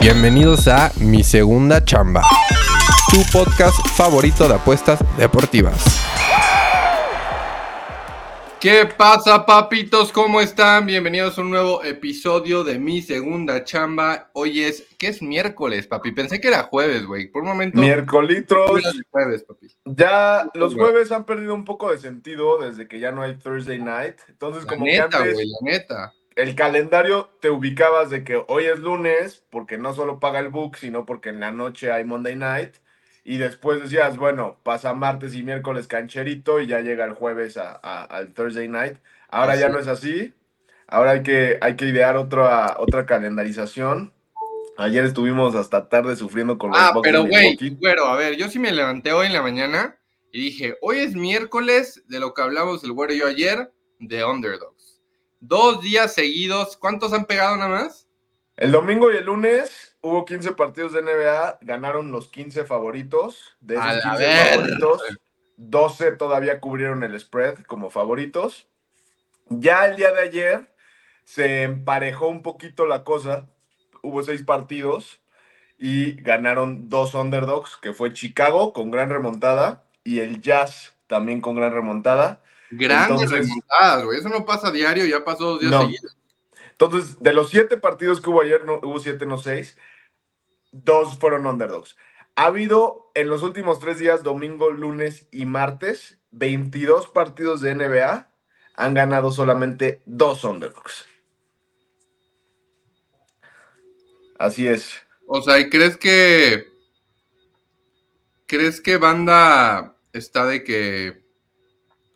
Bienvenidos a Mi Segunda Chamba, tu podcast favorito de apuestas deportivas. ¿Qué pasa, papitos? ¿Cómo están? Bienvenidos a un nuevo episodio de Mi Segunda Chamba. Hoy es, ¿qué es miércoles, papi? Pensé que era jueves, güey. Por un momento. Miércolitros. Jueves, papi. Ya los jueves han perdido un poco de sentido desde que ya no hay Thursday night. Entonces, La como neta, que antes, güey, la neta. El calendario te ubicabas de que hoy es lunes, porque no solo paga el book, sino porque en la noche hay Monday night. Y después decías, bueno, pasa martes y miércoles cancherito y ya llega el jueves a- a- al Thursday night. Ahora ya no es así. Ahora hay que, hay que idear otra, otra calendarización. Ayer estuvimos hasta tarde sufriendo con los Ah, Bucks pero güey, güero, a ver, yo sí me levanté hoy en la mañana y dije, hoy es miércoles de lo que hablamos el güero y yo ayer, de underdogs. Dos días seguidos, ¿cuántos han pegado nada más? El domingo y el lunes hubo 15 partidos de NBA, ganaron los 15 favoritos. De A esos la 15 verga. favoritos, 12 todavía cubrieron el spread como favoritos. Ya el día de ayer se emparejó un poquito la cosa. Hubo seis partidos y ganaron dos underdogs, que fue Chicago con gran remontada y el Jazz también con gran remontada. Grandes Entonces- remontadas, güey. Eso no pasa diario, ya pasó dos días No. seguidos. Entonces, de los siete partidos que hubo ayer, no, hubo siete, no seis, dos fueron underdogs. Ha habido en los últimos tres días, domingo, lunes y martes, 22 partidos de NBA, han ganado solamente dos underdogs. Así es. O sea, ¿y crees que. ¿Crees que banda está de que.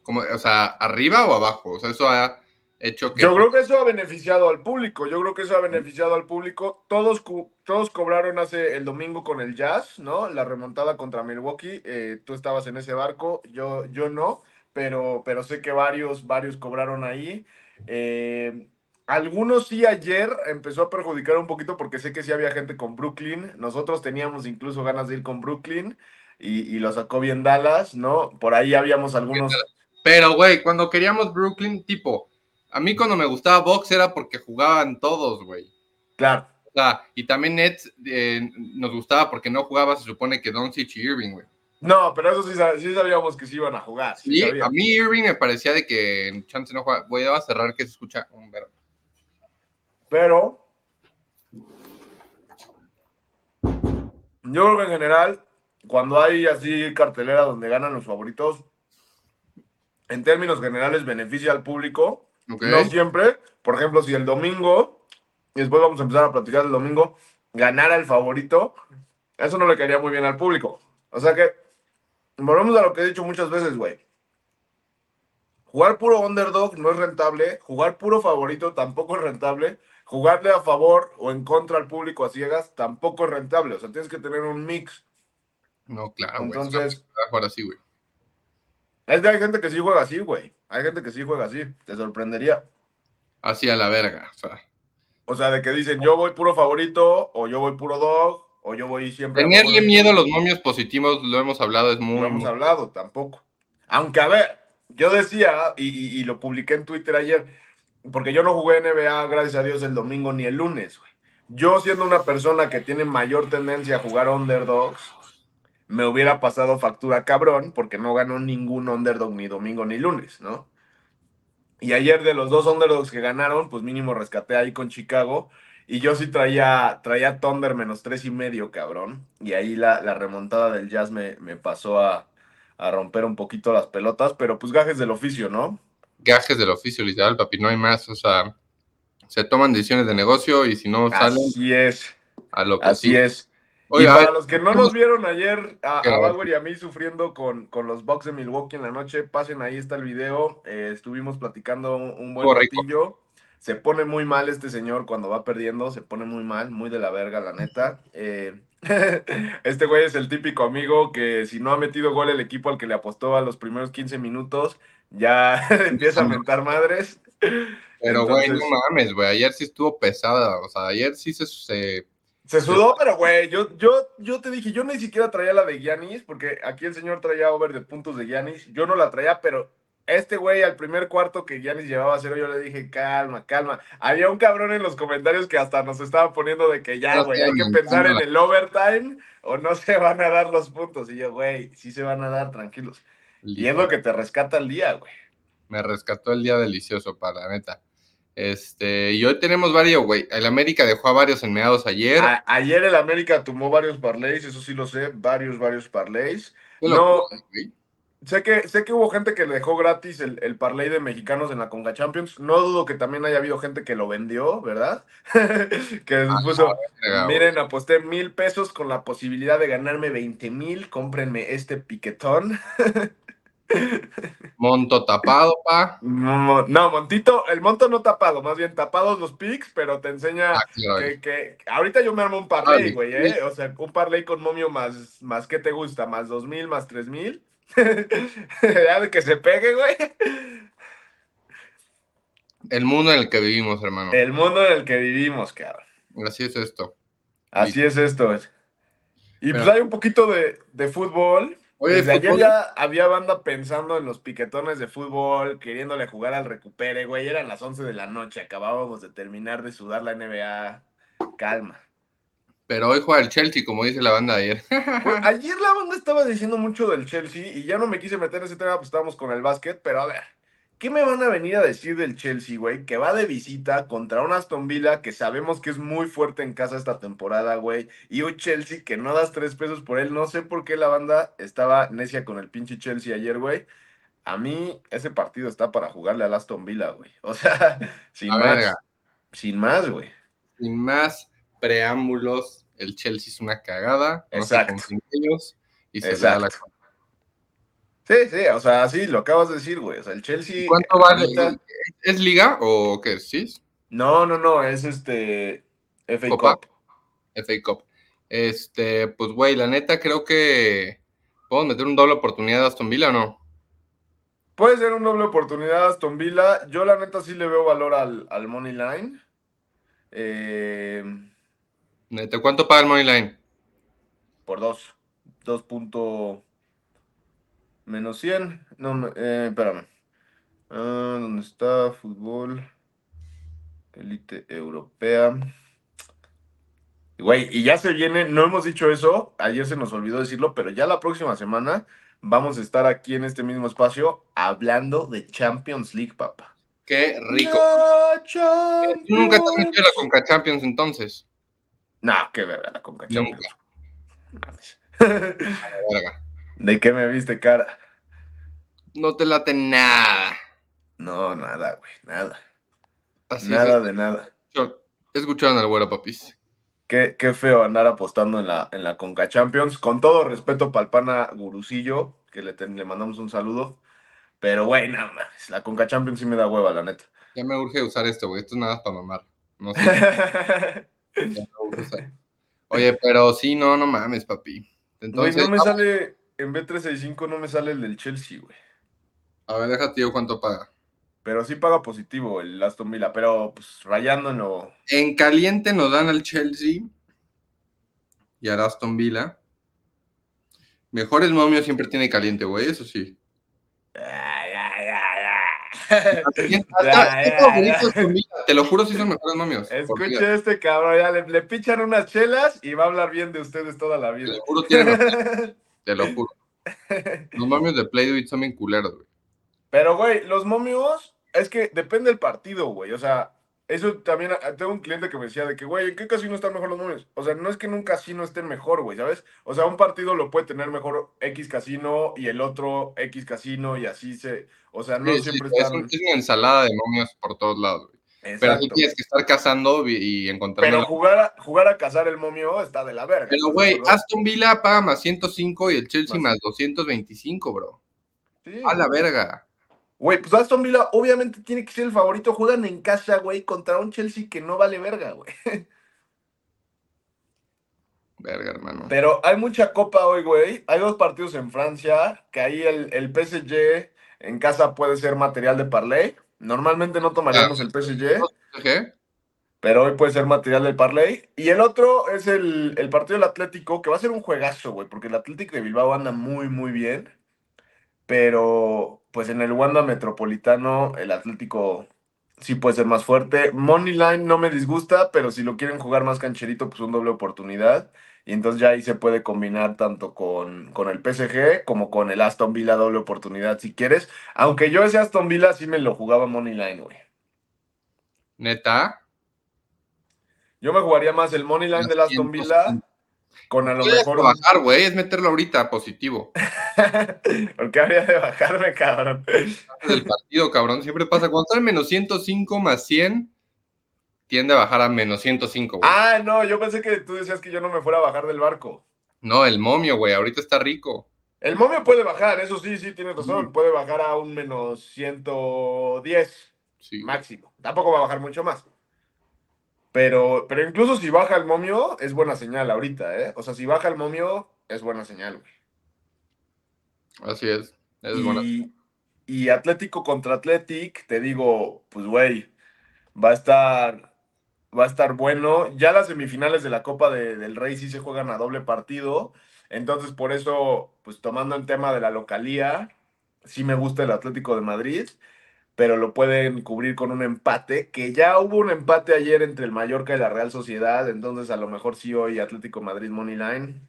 Como, o sea, arriba o abajo? O sea, eso ha hecho que. Yo creo que eso ha beneficiado al público. Yo creo que eso ha beneficiado al público. Todos, todos cobraron hace el domingo con el Jazz, ¿no? La remontada contra Milwaukee. Eh, tú estabas en ese barco, yo, yo no, pero, pero sé que varios, varios cobraron ahí. Eh, algunos sí ayer empezó a perjudicar un poquito porque sé que sí había gente con Brooklyn. Nosotros teníamos incluso ganas de ir con Brooklyn y, y lo sacó bien Dallas, ¿no? Por ahí habíamos algunos. Pero, güey, cuando queríamos Brooklyn, tipo, a mí cuando me gustaba Box era porque jugaban todos, güey. Claro. O sea, y también Nets eh, nos gustaba porque no jugaba, se supone que Doncic y Irving, güey. No, pero eso sí, sí sabíamos que sí iban a jugar. sí a mí Irving me parecía de que en chance no juega. Voy a cerrar que se escucha un verbo. Pero yo creo que en general, cuando hay así cartelera donde ganan los favoritos, en términos generales beneficia al público. No siempre. Por ejemplo, si el domingo, y después vamos a empezar a platicar el domingo, ganara el favorito, eso no le caería muy bien al público. O sea que, volvemos a lo que he dicho muchas veces, güey. Jugar puro underdog no es rentable, jugar puro favorito tampoco es rentable, jugarle a favor o en contra al público a ciegas tampoco es rentable. O sea, tienes que tener un mix. No, claro, güey. Entonces- jugar así, güey. Es que hay gente que sí juega así, güey. Hay gente que sí juega así. Te sorprendería. Así a la verga. O sea, O sea, de que dicen yo voy puro favorito, o yo voy puro dog, o yo voy siempre. tenerle miedo a los momios positivos, lo hemos hablado, es muy. No hemos hablado tampoco. Aunque, a ver, yo decía, y, y- y lo publiqué en Twitter ayer, porque yo no jugué NBA, gracias a Dios, el domingo ni el lunes, güey. Yo siendo una persona que tiene mayor tendencia a jugar underdogs, me hubiera pasado factura cabrón, porque no ganó ningún underdog ni domingo ni lunes, ¿no? Y ayer de los dos underdogs que ganaron, pues mínimo rescaté ahí con Chicago. Y yo sí traía, traía Thunder menos tres y medio, cabrón. Y ahí la, la remontada del Jazz me, me pasó a, a romper un poquito las pelotas, pero pues gajes del oficio, ¿no? Gajes del oficio, literal, papi, no hay más. O sea, se toman decisiones de negocio y si no salen Así es, a lo que así sí. es. Oye, y para los que no nos vieron ayer, a, a. Bauer y a mí sufriendo con, con los Bucks de Milwaukee en la noche, pasen ahí está el video. eh, estuvimos platicando un, un buen ratillo. Se pone muy mal este señor cuando va perdiendo, se pone muy mal, muy de la verga, la neta. Eh, Este güey es el típico amigo que si no ha metido gol el equipo al que le apostó a los primeros 15 minutos, ya empieza a mentar madres. Pero, güey, no mames, güey. Ayer sí estuvo pesada. O sea, ayer sí se. se- Se sudó, pero güey, yo, yo, yo te dije, yo ni siquiera traía la de Giannis, porque aquí el señor traía over de puntos de Giannis. Yo no la traía, pero este güey al primer cuarto que Giannis llevaba a cero, yo le dije, calma, calma. Había un cabrón en los comentarios que hasta nos estaba poniendo de que ya, güey, hay que pensar en el overtime o no se van a dar los puntos. Y yo, güey, sí se van a dar, tranquilos. Y es lo que te rescata el día, güey. Me rescató el día delicioso, para la neta. Este, y hoy tenemos varios, güey. El América dejó a varios enmeados ayer. A- ayer el América tomó varios parlays, eso sí lo sé, varios, varios parlays. No. güey. Sé que, sé que hubo gente que le dejó gratis el, el parlay de mexicanos en la Conga Champions. No dudo que también haya habido gente que lo vendió, ¿verdad? que güey. miren, aposté mil pesos con la posibilidad de ganarme 20 mil, cómprenme este piquetón. Monto tapado, pa. No, Montito, el monto no tapado, más bien tapados los pics, pero te enseña Ah, claro. que, que- ahorita yo me armo un parlay, güey, ¿eh? O sea, un parlay con momio más, más ¿qué te gusta? Más dos mil, más tres mil. ya de que se pegue, güey. El mundo en el que vivimos, hermano. El mundo en el que vivimos, cabrón. Así es esto. Así es esto. Y pues hay un poquito de, de fútbol. Oye, Desde ayer ya había banda pensando en los piquetones de fútbol, queriéndole jugar al recupere, güey. Eran las 11 de la noche, acabábamos de terminar de sudar la NBA. Calma. Pero hoy juega el Chelsea, como dice la banda de ayer. Pues, ayer la banda estaba diciendo mucho del Chelsea y ya no me quise meter en ese tema, pues estábamos con el básquet, pero a ver, ¿qué me van a venir a decir del Chelsea, güey? Que va de visita contra un Aston Villa que sabemos que es muy fuerte en casa esta temporada, güey, y un Chelsea que no das tres pesos por él. No sé por qué la banda estaba necia con el pinche Chelsea ayer, güey. A mí ese partido está para jugarle al Aston Villa, güey. O sea, sin A más. verga. Sin más, güey. Sin más preámbulos, el Chelsea es una cagada. No se Exacto. ellos y se le da la. Sí, sí, o sea, sí, lo acabas de decir, güey. O sea, el Chelsea. ¿Y ¿Cuánto vale? ahorita- ¿Es liga o qué? ¿Sí? No, no, no, es este. FA ¿Copa? Cup. FA Cup. Este, pues güey, la neta creo que podemos meter un doble oportunidad a Aston Villa o no. Puede ser una doble oportunidad Aston Villa. Yo, la neta, sí le veo valor al, al Money Line. Eh, Neta, ¿cuánto paga el Money Line? por dos. Dos punto. Menos 100. No, eh, espérame. Ah, ¿Dónde está? Fútbol. Elite europea. Güey, y ya se viene, no hemos dicho eso, ayer se nos olvidó decirlo, pero ya la próxima semana vamos a estar aquí en este mismo espacio hablando de Champions League, papá. Qué rico. Tú nunca te has metido la Conca Champions entonces. No, qué verga la Conca. Champions. ¿De qué me viste cara? No te late nada. No, nada, güey, nada. Así nada es. de nada. Escucharon al güero, papis. Qué, qué feo andar apostando en la, en la Conca Champions. Con todo respeto para el pana Gurusillo, que le, ten- le mandamos un saludo. Pero, güey, nada más. La Conca Champions sí me da hueva, la neta. Ya me urge usar esto, güey. Esto es nada para mamar. No sé. ya me urge usar. Oye, pero sí, no, no mames, papi. Güey, Entonces, no me sale. En B365 no me sale el del Chelsea, güey. A ver, déjate yo cuánto paga. Pero sí paga positivo el Aston Villa. Pero, pues, rayando en caliente nos dan al Chelsea y al Aston Villa. Mejores momios siempre tiene caliente, güey, eso sí. Te lo juro, sí son mejores momios. Escuche este cabrón, ya le, le pichan unas chelas y va a hablar bien de ustedes toda la Te vida. lo juro, razón, te lo juro. Los momios de Play-Doh son bien culeros, güey. Pero, güey, los momios, es que depende del partido, güey. O sea, eso también, ah, tengo un cliente que me decía de que, güey, ¿en qué casino están mejor los momios? O sea, no es que en un casino estén mejor, güey, ¿sabes? O sea, un partido lo puede tener mejor X casino y el otro X casino y así se... O sea, no Sí, sí, siempre es, están... un- es una ensalada de momios por todos lados, güey. Pero sí Exacto. tienes que estar cazando y, encontrando. Pero jugar a, jugar a cazar el momio está de la verga. Pero, ¿estás güey? Aston Villa paga más 105 y el Chelsea Más. más 225, bro. Sí. A la verga. Güey, pues Aston Villa obviamente tiene que ser el favorito. Juegan en casa, güey, contra un Chelsea que no vale verga, güey. Verga, hermano. Pero hay mucha copa hoy, güey. Hay dos partidos en Francia, que ahí el, el PSG en casa puede ser material de parlay. Normalmente no tomaríamos el PSG, ¿Qué? pero hoy puede ser material del parlay. Y el otro es el, el partido del Atlético, que va a ser un juegazo, güey, porque el Atlético de Bilbao anda muy, muy bien. Pero, pues en el Wanda Metropolitano, el Atlético sí puede ser más fuerte. Money Line no me disgusta, pero si lo quieren jugar más cancherito, pues un doble oportunidad. Y entonces ya ahí se puede combinar tanto con, con el PSG como con el Aston Villa doble oportunidad si quieres. Aunque yo ese Aston Villa sí me lo jugaba Money Line, güey. Neta. Yo me jugaría más el Money Line del Aston Villa con a lo mejor... bajar, güey. Es meterlo ahorita positivo. Porque habría de bajarme, cabrón. del partido, cabrón. Siempre pasa. Cuando sale menos 105 más 100, tiende a bajar a menos 105, güey. Ah, no, yo pensé que tú decías que yo no me fuera a bajar del barco. No, el momio, güey. Ahorita está rico. El momio puede bajar, eso sí, sí, tienes razón. Puede bajar a un menos 110 Sí. máximo. Tampoco va a bajar mucho más. Pero, pero incluso si baja el momio, es buena señal ahorita, ¿eh? O sea, si baja el momio, es buena señal, güey. Así es. Es buena. Y, y Atlético contra Athletic, te digo, pues güey, va a estar, va a estar bueno. Ya las semifinales de la Copa de- del Rey sí se juegan a doble partido. Entonces, por eso, pues tomando el tema de la localía, sí me gusta el Atlético de Madrid, pero lo pueden cubrir con un empate, que ya hubo un empate ayer entre el Mallorca y la Real Sociedad, entonces a lo mejor sí hoy Atlético Madrid Money Line.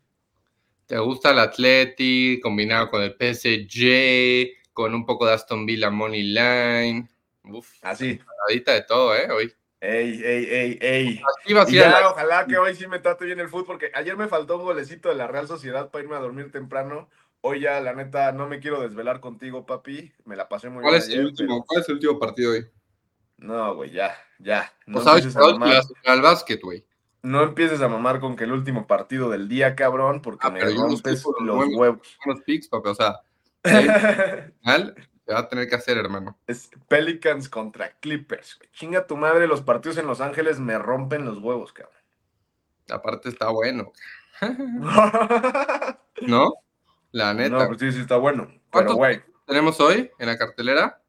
¿Te gusta el Atleti combinado con el PSG, con un poco de Aston Villa Money Line? Uf, Así. paradita de todo, ¿eh? Hoy. Ey, ey, ey, ey. Y ya, la- ojalá que hoy sí me trate bien el fútbol, porque ayer me faltó un golecito de la Real Sociedad para irme a dormir temprano. Hoy ya, la neta, no me quiero desvelar contigo, papi. Me la pasé muy ¿Cuál bien es, el ayer, último, pero- ¿Cuál es el último partido hoy? No, güey, ya, ya. No, No sabes a mamar, al básquet, güey. no empieces a mamar con que el último partido del día, cabrón, porque Ah, me rompes los los huevos. Unos picks, papi. O sea, al final se va a tener que hacer, hermano. es Pelicans contra Clippers. güey. Chinga tu madre, los partidos en Los Ángeles me rompen los huevos, cabrón. Aparte está bueno, ¿no? La neta. no, pues sí, sí está bueno. Pero, ¿Cuántos güey. tenemos hoy en la cartelera?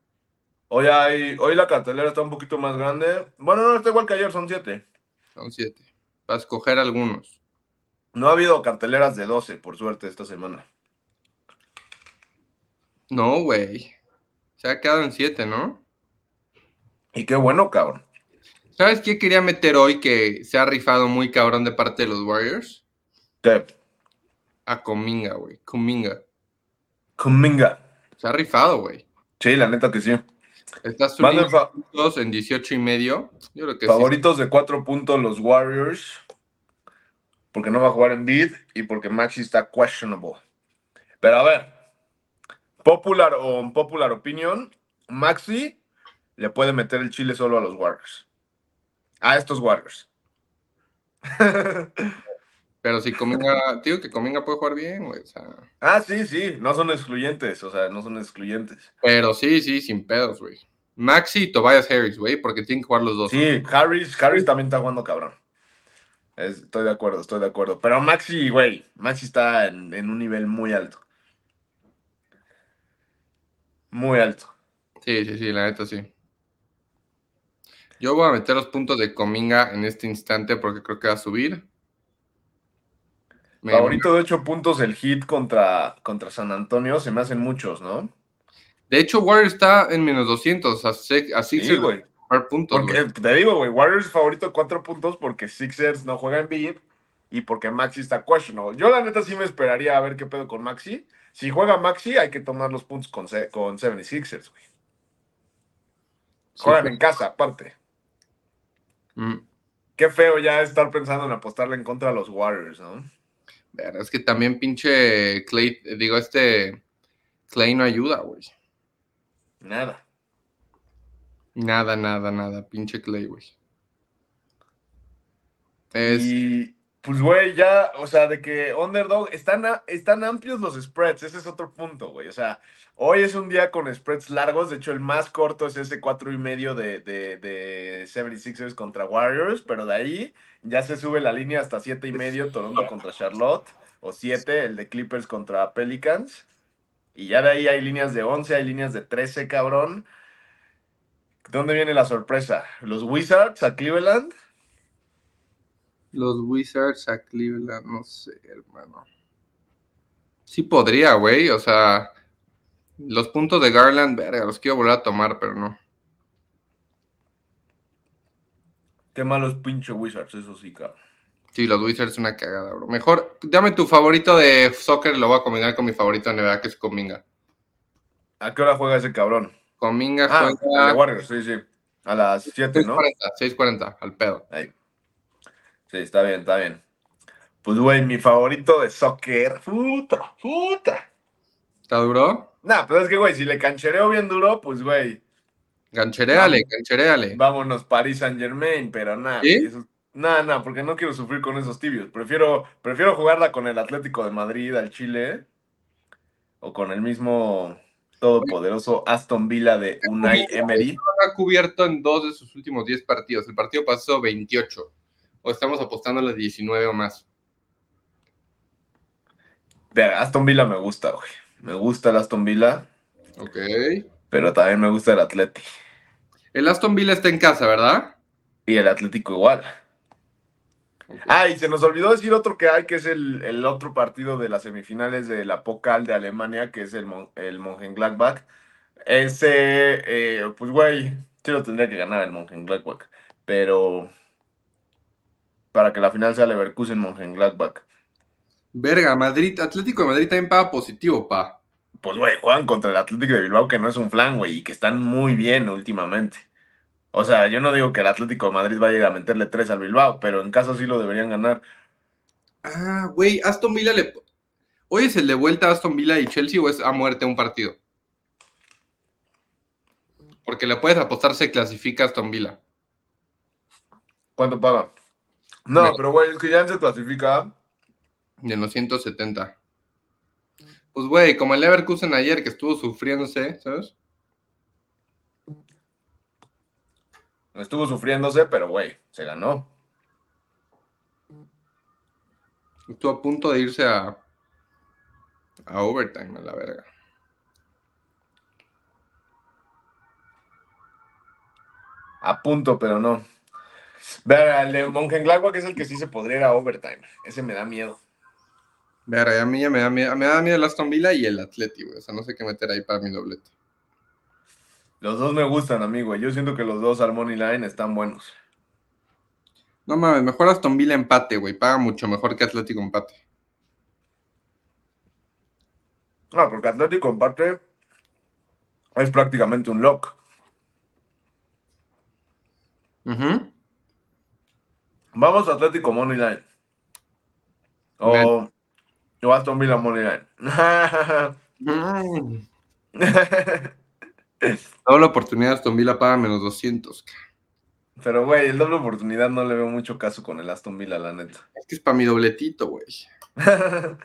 Hoy, hay, hoy la cartelera está un poquito más grande. Bueno, no, está igual que ayer, son siete. Son siete. Para escoger algunos. No ha habido carteleras de 12, por suerte, esta semana. No, güey. Se ha quedado en siete, ¿no? Y qué bueno, cabrón. ¿Sabes qué quería meter hoy que se ha rifado muy cabrón de parte de los Warriors? ¿Qué? A Cominga, güey. Cominga. Kuminga. Se ha rifado, güey. Sí, la neta que sí. Está Manden subiendo puntos en 18 y medio. Yo creo que favoritos de cuatro puntos los Warriors. Porque no va a jugar en bid y porque Maxi está questionable. Pero a ver, popular o unpopular opinion, Maxi le puede meter el chile solo a los Warriors. A estos Warriors. Pero si Cominga, digo que Cominga puede jugar bien, güey. O sea, ah, sí, sí, no son excluyentes, o sea, no son excluyentes. pero sí, sí, sin pedos, güey. Maxi y Tobias Harris, güey, porque tienen que jugar los dos. Sí, Harris, Harris también está jugando cabrón. Es- estoy de acuerdo, estoy de acuerdo. Pero Maxi, güey, Maxi está en, en un nivel muy alto. Muy alto. Sí, sí, sí, la neta sí. Yo voy a meter los puntos de Cominga en este instante porque creo que va a subir. Favorito de 8 puntos el hit contra, contra San Antonio, se me hacen muchos, ¿no? De hecho, Warriors está en menos 200, así, así Sí, güey. puntos. Porque te digo, güey, Warriors favorito de 4 puntos porque Sixers no juega en bid y porque Maxi está questionable. Yo la neta sí me esperaría a ver qué pedo con Maxi. Si juega Maxi, hay que tomar los puntos con, se- con 76ers, güey. Juegan en casa, aparte. Mm, Qué feo ya estar pensando en apostarle en contra a los Warriors, ¿no? Ver, es que también pinche Clay, digo, este Clay no ayuda, güey. Nada. Nada, nada, nada, pinche Clay, güey. Es, Y, Pues, güey, ya, o sea, de que underdog, están, están amplios los spreads, ese es otro punto, güey. O sea, hoy es un día con spreads largos, de hecho el más corto es ese cuatro y medio de, de, de 76ers contra Warriors, pero de ahí ya se sube la línea hasta siete y medio, Toronto contra Charlotte, o siete, el de Clippers contra Pelicans. Y ya de ahí hay líneas de 11, hay líneas de 13, cabrón. ¿Dónde viene la sorpresa? ¿Los Wizards a Cleveland? Los Wizards a Cleveland, no sé, hermano. Sí podría, güey. O sea, los puntos de Garland, verga, los quiero volver a tomar, pero no. Qué malos pinche Wizards, eso sí, cabrón. Sí, los Wizards una cagada, bro. Mejor, dame tu favorito de soccer, lo voy a combinar con mi favorito de NBA, que es Cominga. ¿A qué hora juega ese cabrón? Cominga Ah, juega Warriors, sí, sí. A las 7, ¿no? 6.40, 6.40, al pedo. Ahí. Sí, está bien, está bien. Pues, güey, mi favorito de soccer. Puta, puta. ¿Está duro? Nah, pero es que, güey, si le canchereo bien duro, pues, güey, Gancheréale, gancheréale. vámonos Paris Saint Germain, pero nada. ¿Sí? Nada, nada, porque no quiero sufrir con esos tibios. Prefiero, prefiero jugarla con el Atlético de Madrid al Chile o con el mismo todopoderoso Aston Villa de Unai Emery. ha cubierto en dos de sus últimos 10 partidos. El partido pasó 28. O estamos apostando a las 19 o más. Aston Villa me gusta, güey. Me gusta el Aston Villa, Ok. pero también me gusta el Atleti. El Aston Villa está en casa, ¿verdad? Y el Atlético igual. Ah, y se nos olvidó decir otro que hay, que es el, el otro partido de las semifinales de la Pokal de Alemania, que es el, Mon- el Mönchengladbach. Ese, eh, pues, güey, sí lo tendría que ganar el Mönchengladbach, pero para que la final sea Leverkusen-Mönchengladbach. Verga, Madrid, Atlético de Madrid también paga positivo, pa. Pues, güey, juegan contra el Atlético de Bilbao, que no es un flan, güey, y que están muy bien últimamente. O sea, yo no digo que el Atlético de Madrid vaya a meterle tres al Bilbao, pero en caso sí lo deberían ganar. Ah, güey, Aston Villa le. ¿Hoy es el de vuelta a Aston Villa y Chelsea o es a muerte un partido? Porque le puedes apostar se clasifica Aston Villa. ¿Cuánto paga? No, pero güey, es que ya se clasifica. De los 170. Pues, güey, como el Leverkusen ayer que estuvo sufriéndose, ¿sabes? Estuvo sufriéndose, pero güey, se ganó. Estuvo a punto de irse a. a overtime, a la verga. A punto, pero no. Verga, el de Mönchengladbach es el que sí se podría ir a overtime. Ese me da miedo. Verga, a mí ya me da miedo, me da miedo el Aston Villa y el Atleti, güey. O sea, no sé qué meter ahí para mi doblete. Los dos me gustan, amigo. Yo siento que los dos al money line están buenos. No mames, mejor Aston Villa empate, güey. Paga mucho mejor que Atlético empate. No, porque Atlético empate es prácticamente un lock. Ujú. Vamos a Atlético money line. O, o Aston Villa money line. Doble oportunidad, Aston Villa paga menos 200. Pero, güey, el doble oportunidad no le veo mucho caso con el Aston Villa, la neta. Es que es para mi dobletito, güey.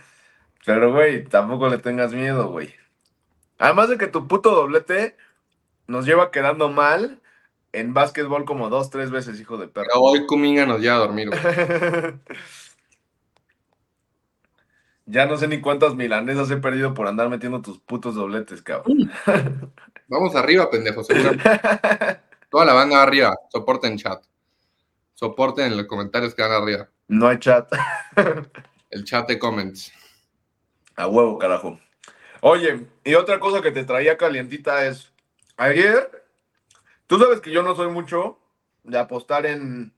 Pero, güey, tampoco le tengas miedo, güey. Además de que tu puto doblete nos lleva quedando mal en básquetbol como dos, tres veces, hijo de perro. Pero hoy Kuminga nos lleva a dormir, ya no sé ni cuántas milanesas he perdido por andar metiendo tus putos dobletes, cabrón. Vamos arriba, pendejo. Toda la banda arriba. Soporten chat. Soporten en los comentarios que van arriba. no hay chat. El chat de comments. A huevo, carajo. Oye, y otra cosa que te traía calientita es, ayer, tú sabes que yo no soy mucho de apostar en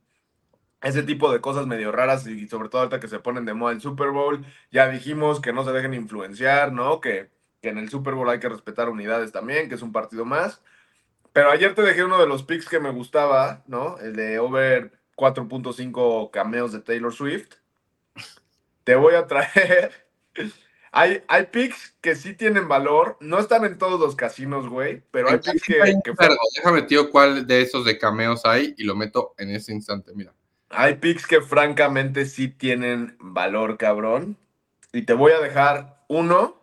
ese tipo de cosas medio raras y sobre todo ahorita que se ponen de moda el Super Bowl, ya dijimos que no se dejen influenciar, ¿no? Que, que en el Super Bowl hay que respetar unidades también, que es un partido más. Pero ayer te dejé uno de los picks que me gustaba, ¿no? El de over 4.5 cameos de Taylor Swift. Te voy a traer hay, hay picks que sí tienen valor. No están en todos los casinos, güey. Pero hay picks que, que Déjame, tío, cuál de esos de cameos hay y lo meto en ese instante. Mira. Hay picks que francamente sí tienen valor, cabrón. Y te voy a dejar uno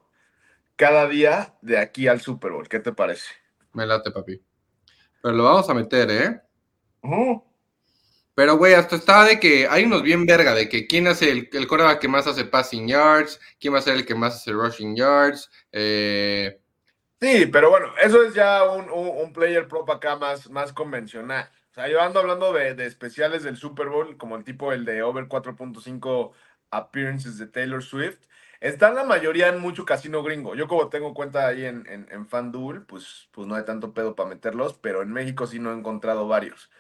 cada día de aquí al Super Bowl. ¿Qué te parece? Me late, papi. Pero lo vamos a meter, ¿eh? Pero, güey, hasta está de que hay unos bien verga, de que quién hace el, el coreback que más hace passing yards, quién va a ser el que más hace rushing yards. Eh, Sí, pero bueno, eso es ya un, un- un player prop acá más, más convencional. O sea, yo ando hablando de, de especiales del Super Bowl, como el tipo el de over 4.5 appearances de Taylor Swift. Están la mayoría en mucho casino gringo. Yo como tengo cuenta ahí en, en, en FanDuel, pues, pues no hay tanto pedo para meterlos, pero en México sí no he encontrado varios.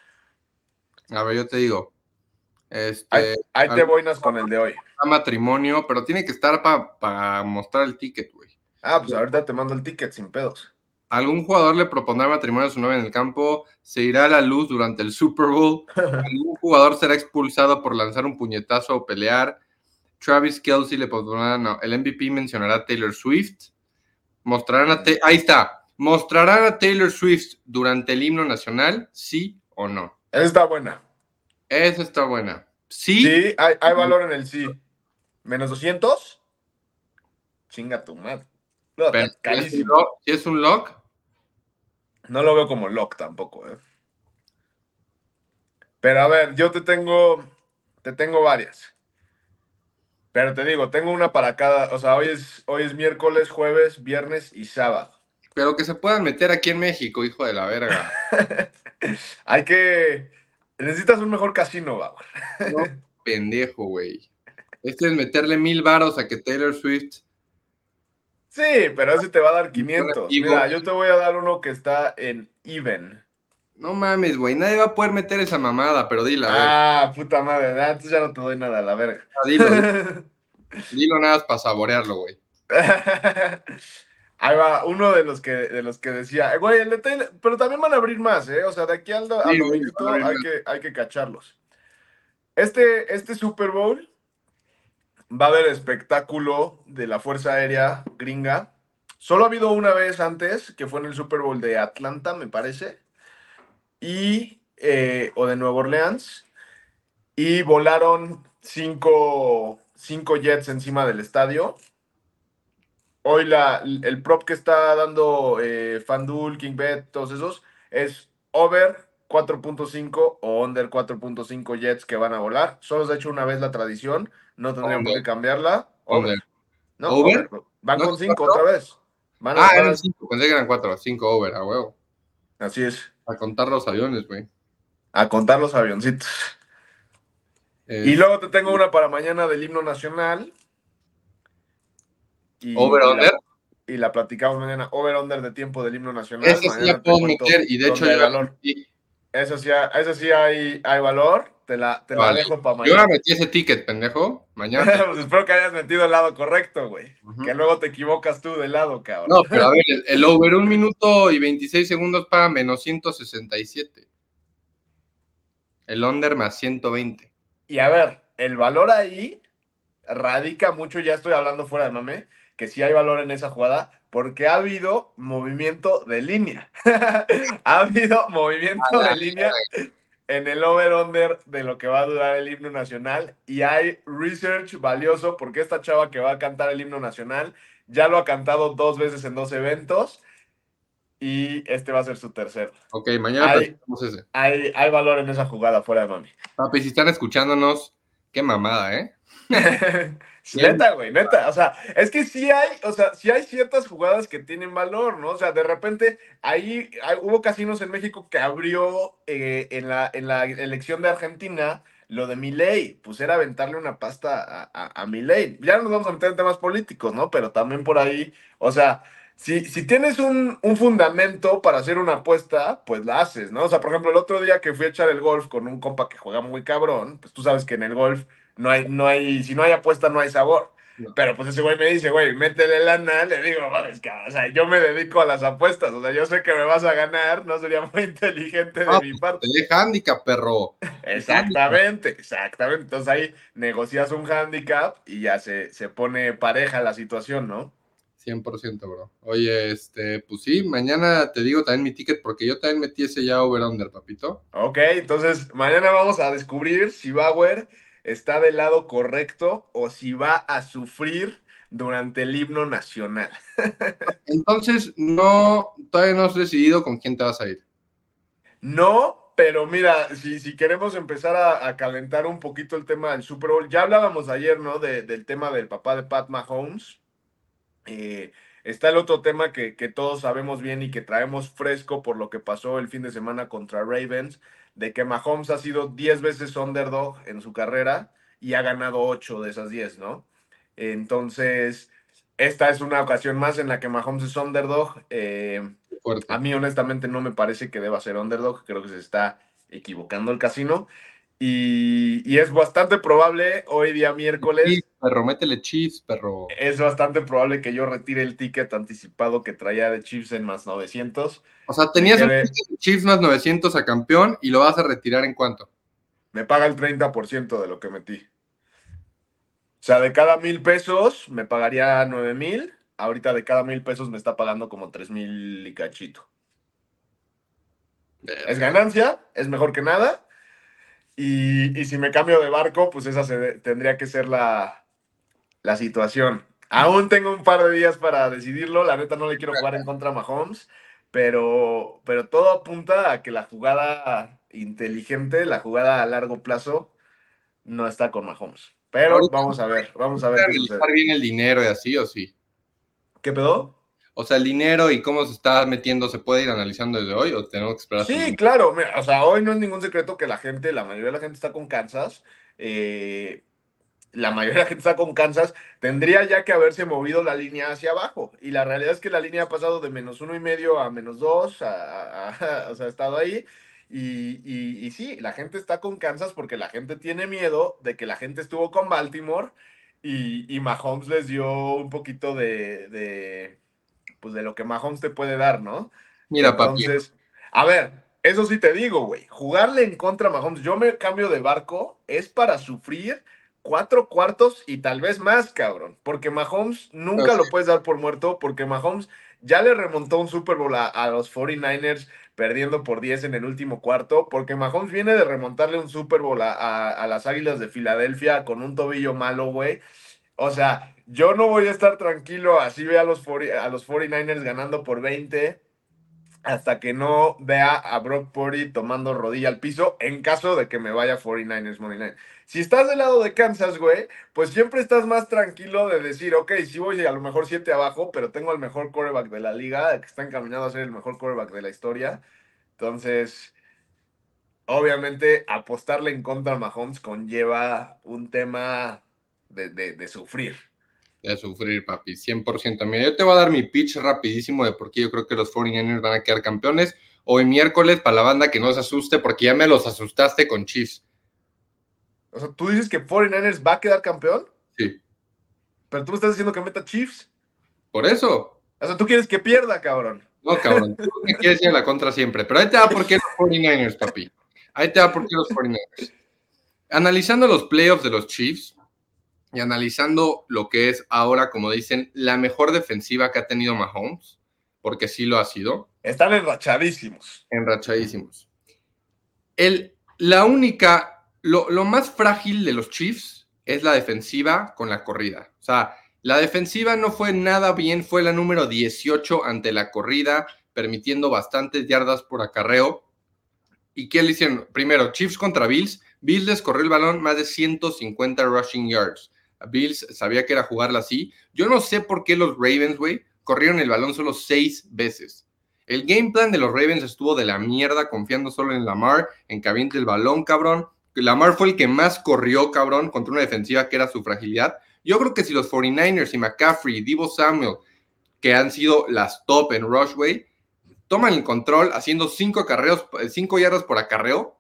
A ver, yo te digo. Este, Ahí, ahí te boinas con el de hoy. matrimonio, pero tiene que estar para mostrar el ticket, güey. Ah, pues ahorita te mando el ticket sin pedos. Algún jugador le propondrá matrimonio a su novia en el campo, se irá a la luz durante el Super Bowl, algún jugador será expulsado por lanzar un puñetazo o pelear, Travis Kelsey le propondrá, no, el MVP mencionará a Taylor Swift, mostrarán a, ahí está, mostrarán a Taylor Swift durante el himno nacional, sí o no. Esa está buena. Esa está buena. Sí, Sí, hay, hay valor en el sí. ¿Menos 200? Chinga tu madre. No, pero es un lock, No lo veo como lock tampoco, ¿eh? Pero a ver, yo te tengo, te tengo varias. Pero te digo, tengo una para cada, o sea, hoy es, hoy es miércoles, jueves, viernes y sábado. Pero que se puedan meter aquí en México, hijo de la verga. Hay que, necesitas un mejor casino, Bauer. pendejo, güey. Este es meterle mil varos a que Taylor Swift. Sí, pero ese te va a dar 500. Relativo. Mira, yo te voy a dar uno que está en even. No mames, güey. Nadie va a poder meter esa mamada, pero dila. Ah, puta madre, ah, entonces ya no te doy nada, la verga. Dilo, dilo nada más para saborearlo, güey. Ahí va, uno de los que, de los que decía, eh, güey, el de Taylor, pero también van a abrir más, ¿eh? O sea, de aquí al, al Sí, abrir hay que, hay que cacharlos. Este, este Super Bowl va a haber espectáculo de la Fuerza Aérea gringa. Solo ha habido una vez antes, que fue en el Super Bowl de Atlanta, me parece, y, eh, o de Nueva Orleans, y volaron cinco, cinco jets encima del estadio. Hoy la, el prop que está dando eh, FanDuel, KingBet, todos esos, es over 4.5 o under 4.5 jets que van a volar. Solo se ha hecho una vez la tradición, no Under. qué cambiarla. Over. No, ¿Over? over. Van ¿No con es 5 cuatro? otra vez. Van Ah, eran cinco. Pensé que eran cuatro. Cinco over, a huevo. así es. A contar los aviones, güey. A contar los avioncitos. Eh, Y luego te tengo una para mañana del himno nacional. Y, over, y la- under. y la platicamos mañana. Over-under de tiempo del himno nacional. Esa sí Mañana la te puedo cuento meter. Y de hecho, dónde hay yo, valor. y- Eso sí, hay- eso sí hay, hay valor. Te la, te la dejo para yo mañana. ahora metí ese ticket, pendejo. Mañana. Pues espero que hayas metido el lado correcto, güey. Que luego te equivocas tú del lado, cabrón. No, pero a ver, el, el over un minuto y 26 segundos para menos 167. El under más 120. Y a ver, el valor ahí radica mucho, ya estoy hablando fuera de mame, que sí hay valor en esa jugada, porque ha habido movimiento de línea. ha habido movimiento de línea en el over-under de lo que va a durar el himno nacional y hay research valioso porque esta chava que va a cantar el himno nacional ya lo ha cantado dos veces en dos eventos y este va a ser su tercero. Ok, mañana Ay. platicamos ese. Hay, hay valor en esa jugada fuera de mami. Papi, si están escuchándonos, qué mamada, ¿eh? neta, güey, neta. O sea, es que sí hay, o sea, sí hay ciertas jugadas que tienen valor, ¿no? O sea, de repente ahí hay- hubo casinos en México que abrió eh, en, la, en la elección de Argentina lo de Milei, pues era aventarle una pasta a, a, a Milei. Ya no nos vamos a meter en temas políticos, ¿no? Pero también por ahí, o sea, si, si tienes un, un fundamento para hacer una apuesta, pues la haces, ¿no? O sea, por ejemplo, el otro día que fui a echar el golf con un compa que juega muy cabrón, pues tú sabes que en el golf no hay, no hay, si no hay apuesta, no hay sabor. No. Pero pues ese güey me dice, güey, métele lana, le digo, mames, o sea, yo me dedico a las apuestas, o sea, yo sé que me vas a ganar, no sería muy inteligente de Ah, mi parte. Te deja handicap, perro. Exactamente, exactamente. Entonces ahí negocias un handicap y ya se, se pone pareja la situación, ¿no? 100%, bro. Oye, este, pues sí, mañana te digo también mi ticket porque yo también metí ese ya over-under, papito. Ok, entonces mañana vamos a descubrir si Bauer está del lado correcto o si va a sufrir durante el himno nacional. Entonces, no, todavía no has decidido con quién te vas a ir. No, pero mira, si, si queremos empezar a, a calentar un poquito el tema del Super Bowl, ya hablábamos ayer, ¿no? De- del tema del papá de Pat Mahomes. Eh, está el otro tema que, que todos sabemos bien y que traemos fresco por lo que pasó el fin de semana contra Ravens, de que Mahomes ha sido 10 veces underdog en su carrera y ha ganado 8 de esas 10, ¿no? Entonces, esta es una ocasión más en la que Mahomes es underdog. Eh, a mí honestamente no me parece que deba ser underdog, creo que se está equivocando el casino. Y, y es bastante probable, hoy día miércoles, Chiefs, perro, métele Chiefs, perro. es bastante probable que yo retire el ticket anticipado que traía de Chiefs en más 900. O sea, tenías quedé- Chiefs más 900 a campeón y lo vas a retirar en cuánto? Me paga el 30% de lo que metí. O sea, de cada mil pesos me pagaría nueve mil. Ahorita de cada mil pesos me está pagando como tres mil y cachito. Es ganancia, es mejor que nada. Y, y si me cambio de barco, pues esa se- tendría que ser la, la situación. Aún tengo un par de días para decidirlo. La neta no le quiero jugar en contra a Mahomes, pero, pero todo apunta a que la jugada inteligente, la jugada a largo plazo, no está con Mahomes. Pero vamos a ver, vamos a ver qué bien el dinero y así o sí. ¿Qué pedo? O sea, el dinero y cómo se está metiendo, ¿se puede ir analizando desde hoy o tenemos que esperar? Sí, claro. mira, o sea, hoy no es ningún secreto que la gente, la mayoría de la gente está con Kansas. eh, la mayoría de la gente está con Kansas. Tendría ya que haberse movido la línea hacia abajo. Y la realidad es que la línea ha pasado de menos uno y medio a menos dos. a- a- a- o sea, ha estado ahí. Y, y, y sí, la gente está con Kansas porque la gente tiene miedo de que la gente estuvo con Baltimore y, y Mahomes les dio un poquito de, de, pues de lo que Mahomes te puede dar, ¿no? Mira, papi. Entonces, a ver, eso sí te digo, güey. Jugarle en contra a Mahomes, yo me cambio de barco, es para sufrir cuatro cuartos y tal vez más, cabrón. Porque Mahomes nunca lo puedes dar por muerto, porque Mahomes ya le remontó un Super Bowl a, a los 49ers perdiendo por 10 en el último cuarto, porque Mahomes viene de remontarle un Super Bowl a, a- a las Águilas de Filadelfia con un tobillo malo, güey. O sea, yo no voy a estar tranquilo así vea a los, 40 a los 49ers ganando por 20 hasta que no vea a Brock Purdy tomando rodilla al piso en caso de que me vaya 49ers Money Line. Si estás del lado de Kansas, güey, pues siempre estás más tranquilo de decir, ok, sí voy a lo mejor 7 abajo, pero tengo al mejor quarterback de la liga, que está encaminado a ser el mejor quarterback de la historia. Entonces, obviamente, apostarle en contra a Mahomes conlleva un tema de- de sufrir. De sufrir, papi, 100%. Mira, yo te voy a dar mi pitch rapidísimo de por qué yo creo que los 49ers van a quedar campeones. Hoy miércoles, para la banda que no se asuste, porque ya me los asustaste con Chiefs. O sea, tú dices que 49ers va a quedar campeón, Sí, pero tú me estás diciendo que meta Chiefs. por eso. O sea, tú quieres que pierda, cabrón. No, cabrón, tú me quieres ir a la contra siempre. Pero ahí te va por qué los 49ers, papi. Ahí te va por qué los 49ers. Analizando los playoffs de los Chiefs y analizando lo que es ahora, como dicen, la mejor defensiva que ha tenido Mahomes, porque sí lo ha sido, Están enrachadísimos. enrachadísimos. El, la única, lo, lo más frágil de los Chiefs es la defensiva con la corrida. O sea, la defensiva no fue nada bien, fue la número 18 ante la corrida, permitiendo bastantes yardas por acarreo. ¿Y qué le hicieron? Primero, Chiefs contra Bills. Bills les corrió el balón más de 150 rushing yards. Bills sabía que era jugarla así. Yo no sé por qué los Ravens, güey, corrieron el balón solo seis veces. El game plan de los Ravens estuvo de la mierda, confiando solo en Lamar, en que aviente el balón, cabrón. Lamar fue el que más corrió, cabrón, contra una defensiva que era su fragilidad. Yo creo que si los 49ers y McCaffrey Divo Samuel, que han sido las top en Rushway, toman el control haciendo cinco acarreos, cinco yardas por acarreo,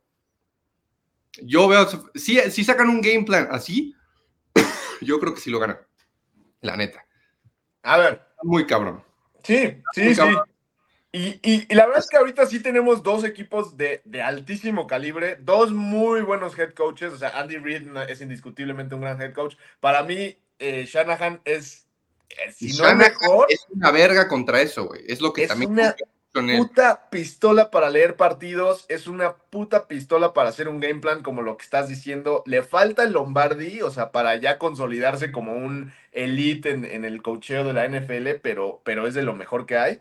yo veo, si, si sacan un game plan así, yo creo que sí lo ganan. La neta. A ver, Muy cabrón. sí, sí, sí. Y, y- y la verdad es que ahorita sí tenemos dos equipos de, de altísimo calibre, dos muy buenos head coaches. O sea, Andy Reid es indiscutiblemente un gran head coach. Para mí, eh, Shanahan es eh, si no Shanahan mejor, es una verga contra eso, güey. Es lo que Es también una en él. puta pistola para leer partidos, es una puta pistola para hacer un game plan como lo que estás diciendo. Le falta el Lombardi, o sea, para ya consolidarse como un elite en, en el cocheo de la NFL, pero, pero es de lo mejor que hay.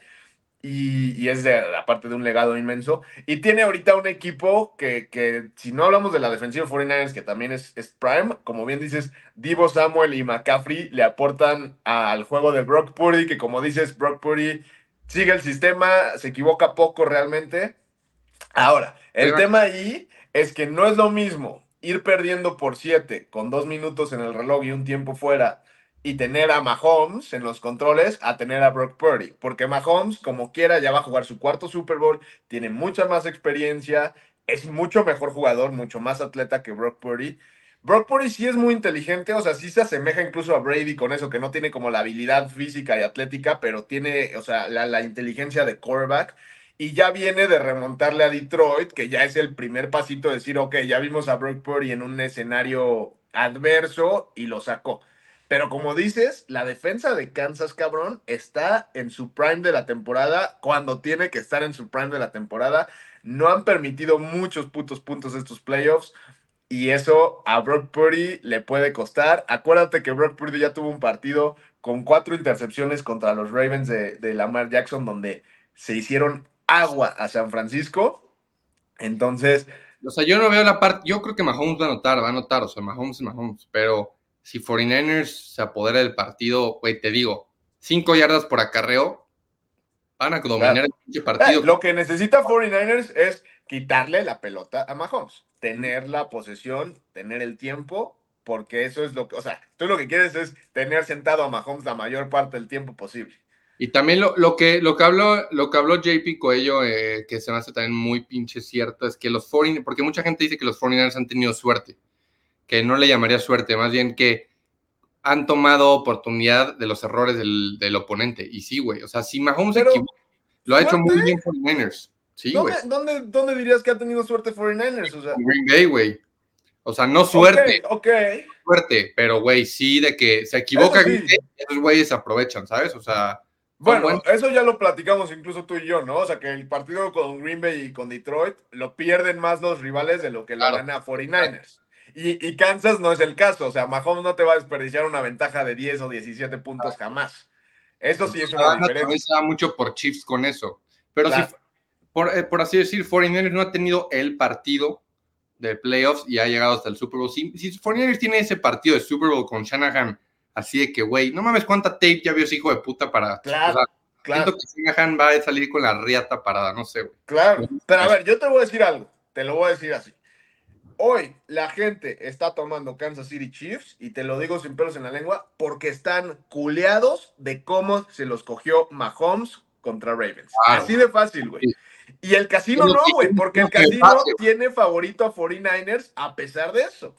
Y, y es de, aparte de un legado inmenso. Y tiene ahorita un equipo que, que si no hablamos de la defensiva 49ers, que también es, es prime, como bien dices, Divo Samuel y McCaffrey le aportan al juego de Brock Purdy, que como dices, Brock Purdy sigue el sistema, se equivoca poco realmente. Ahora, el Pero- tema ahí es que no es lo mismo ir perdiendo por 7 con dos minutos en el reloj y un tiempo fuera y tener a Mahomes en los controles a tener a Brock Purdy. Porque Mahomes, como quiera, ya va a jugar su cuarto Super Bowl, tiene mucha más experiencia, es mucho mejor jugador, mucho más atleta que Brock Purdy. Brock Purdy sí es muy inteligente, o sea, sí se asemeja incluso a Brady con eso, que no tiene como la habilidad física y atlética, pero tiene, o sea, la, inteligencia de quarterback. Y ya viene de remontarle a Detroit, que ya es el primer pasito de decir, ok, ya vimos a Brock Purdy en un escenario adverso y lo sacó. Pero como dices, la defensa de Kansas, cabrón, está en su prime de la temporada cuando tiene que estar en su prime de la temporada. No han permitido muchos putos puntos estos playoffs. Y eso a Brock Purdy le puede costar. Acuérdate que Brock Purdy ya tuvo un partido con cuatro intercepciones contra los Ravens de, de Lamar Jackson, donde se hicieron agua a San Francisco. Entonces, O sea, yo no veo la parte. Yo creo que Mahomes va a anotar, va a anotar. O sea, Mahomes es Mahomes. Pero si 49ers se apodera del partido, güey, te digo, cinco yardas por acarreo, van a dominar Claro. el partido. eh, lo que necesita 49ers es quitarle la pelota a Mahomes, tener la posesión, tener el tiempo, porque eso es lo que, o sea, tú lo que quieres es tener sentado a Mahomes la mayor parte del tiempo posible. Y también lo, lo que, lo, que habló, lo que habló JP Coello, eh, que se me hace también muy pinche cierto, es que los 49 porque mucha gente dice que los 49ers han tenido suerte, que no le llamaría suerte, más bien que han tomado oportunidad de los errores del, del oponente. Y sí, güey, o sea, si Mahomes se Pero, equivoca, lo ha hecho muy bien 49ers. Sí. ¿Dónde, dónde, dónde dirías que ha tenido suerte 49ers? O sea, Green Bay, güey. O sea, no suerte, Ok, ok. suerte, pero güey, sí de que se equivoca sí. Green Bay, esos güeyes aprovechan, ¿sabes? O sea, Bueno, eso ya lo platicamos incluso tú y yo, ¿no? O sea, que el partido con Green Bay y con Detroit lo pierden más los rivales de lo que Claro. lo gana 49ers. Y, y Kansas no es el caso. O sea, Mahomes no te va a desperdiciar una ventaja de 10 o 17 puntos jamás. Eso sí es una también diferencia. mucho por Chiefs con eso. Pero Claro. si, por, eh, por así decir, 49ers no ha tenido el partido de playoffs y ha llegado hasta el Super Bowl. Si, si 49ers tiene ese partido de Super Bowl con Shanahan, así de que, güey, no mames cuánta tape ya vio ese hijo de puta para... Claro, o sea, Claro, Siento que Shanahan va a salir con la riata parada, no sé, güey. claro. Pero a ver, yo te voy a decir algo. Te lo voy a decir así. Hoy la gente está tomando Kansas City Chiefs, y te lo digo sin pelos en la lengua, porque están culeados de cómo se los cogió Mahomes contra Ravens. Así de fácil, güey. Sí. Y el casino no, güey, porque el casino tiene favorito a 49ers a pesar de eso.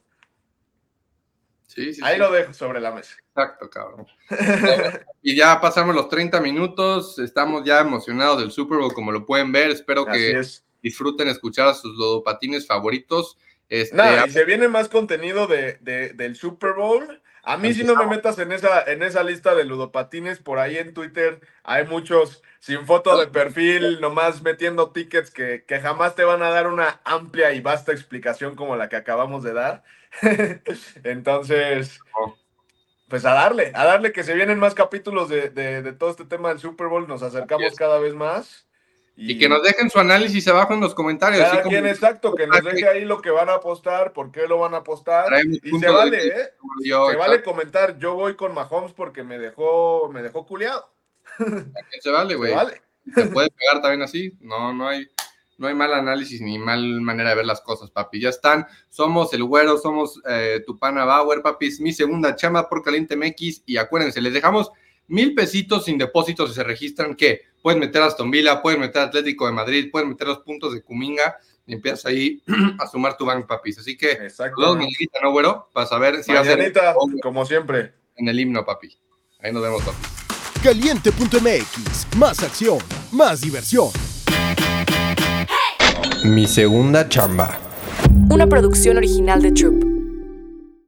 Sí, sí, Ahí sí. lo dejo sobre la mesa. Exacto, cabrón. y ya pasamos los 30 minutos, estamos ya emocionados del Super Bowl, como lo pueden ver. Espero Así que es. disfruten escuchar a sus lodopatines favoritos. Este, Nada, y se viene más contenido de, de- del Super Bowl. A mí si no me metas en esa, en esa lista de ludopatines, por ahí en Twitter hay muchos sin foto de perfil, nomás metiendo tickets que, que jamás te van a dar una amplia y vasta explicación como la que acabamos de dar. Entonces, Oh. pues a darle, a darle que se vienen más capítulos de, de- de todo este tema del Super Bowl, nos acercamos cada vez más. Y que nos dejen su análisis abajo en los comentarios. Cada como quien, exacto, que nos deje ahí lo que van a apostar, por qué lo van a apostar. traemos Y se vale, vista, ¿eh? yo, Se vale comentar, yo voy con Mahomes porque me dejó, me dejó culiado. se vale, Se güey. vale. Se puede pegar también así. No, no hay, no hay mal análisis ni mal manera de ver las cosas, papi. Ya están. Somos el güero, somos eh, tu pana Bauer, papi. Es mi segunda chamba por Caliente MX. Y acuérdense, les dejamos mil pesitos sin depósitos si se registran. que Pueden meter a Aston Villa, pueden meter a Atlético de Madrid, pueden meter los puntos de Cuminga. Y empiezas ahí a sumar tu bank, papis. Así que, Exacto. dos mañanita, ¿no, güero? Para saber si va a ser Mañanita, como siempre. en el himno, papi. Ahí nos vemos, papi. Caliente.mx, más acción, más diversión. Mi segunda chamba. Una producción original de Troop.